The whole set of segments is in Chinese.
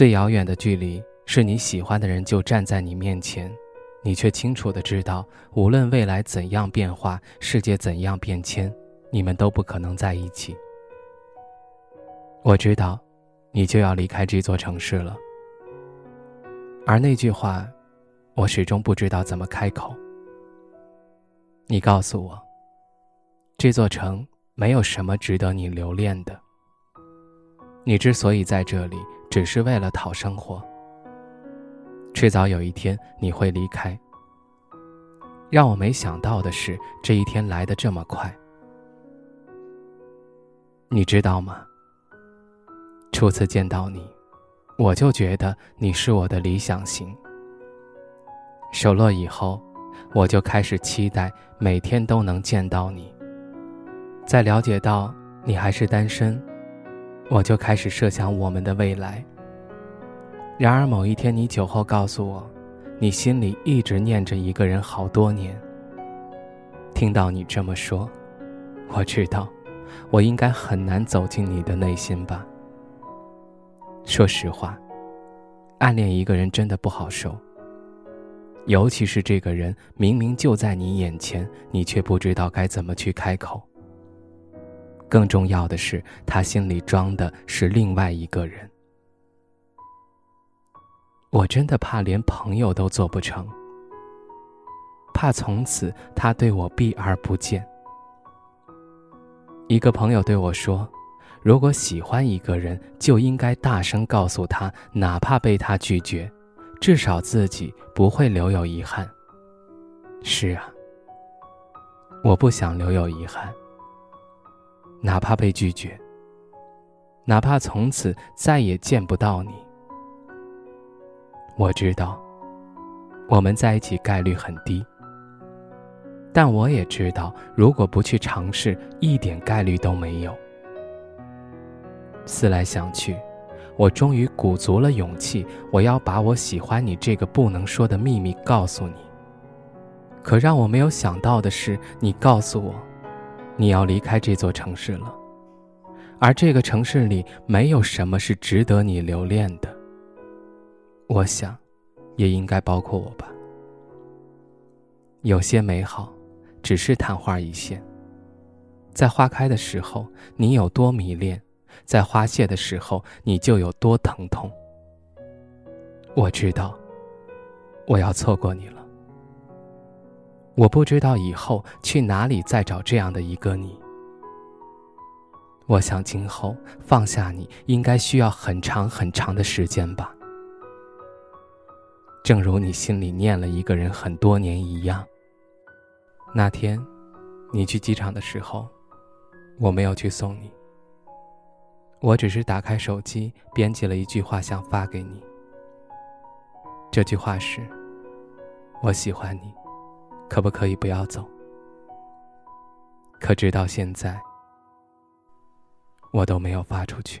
最遥远的距离，是你喜欢的人就站在你面前，你却清楚的知道，无论未来怎样变化，世界怎样变迁，你们都不可能在一起。我知道，你就要离开这座城市了。而那句话，我始终不知道怎么开口。你告诉我，这座城没有什么值得你留恋的。你之所以在这里。只是为了讨生活，迟早有一天你会离开。让我没想到的是，这一天来的这么快。你知道吗？初次见到你，我就觉得你是我的理想型。熟络以后，我就开始期待每天都能见到你。在了解到你还是单身。我就开始设想我们的未来。然而某一天，你酒后告诉我，你心里一直念着一个人好多年。听到你这么说，我知道，我应该很难走进你的内心吧。说实话，暗恋一个人真的不好受，尤其是这个人明明就在你眼前，你却不知道该怎么去开口。更重要的是，他心里装的是另外一个人。我真的怕连朋友都做不成，怕从此他对我避而不见。一个朋友对我说：“如果喜欢一个人，就应该大声告诉他，哪怕被他拒绝，至少自己不会留有遗憾。”是啊，我不想留有遗憾。哪怕被拒绝，哪怕从此再也见不到你，我知道，我们在一起概率很低。但我也知道，如果不去尝试，一点概率都没有。思来想去，我终于鼓足了勇气，我要把我喜欢你这个不能说的秘密告诉你。可让我没有想到的是，你告诉我。你要离开这座城市了，而这个城市里没有什么是值得你留恋的。我想，也应该包括我吧。有些美好，只是昙花一现。在花开的时候，你有多迷恋；在花谢的时候，你就有多疼痛。我知道，我要错过你了。我不知道以后去哪里再找这样的一个你。我想今后放下你应该需要很长很长的时间吧。正如你心里念了一个人很多年一样。那天，你去机场的时候，我没有去送你。我只是打开手机编辑了一句话想发给你。这句话是：我喜欢你。可不可以不要走？可直到现在，我都没有发出去。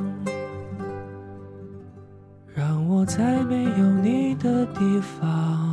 在没有你的地方。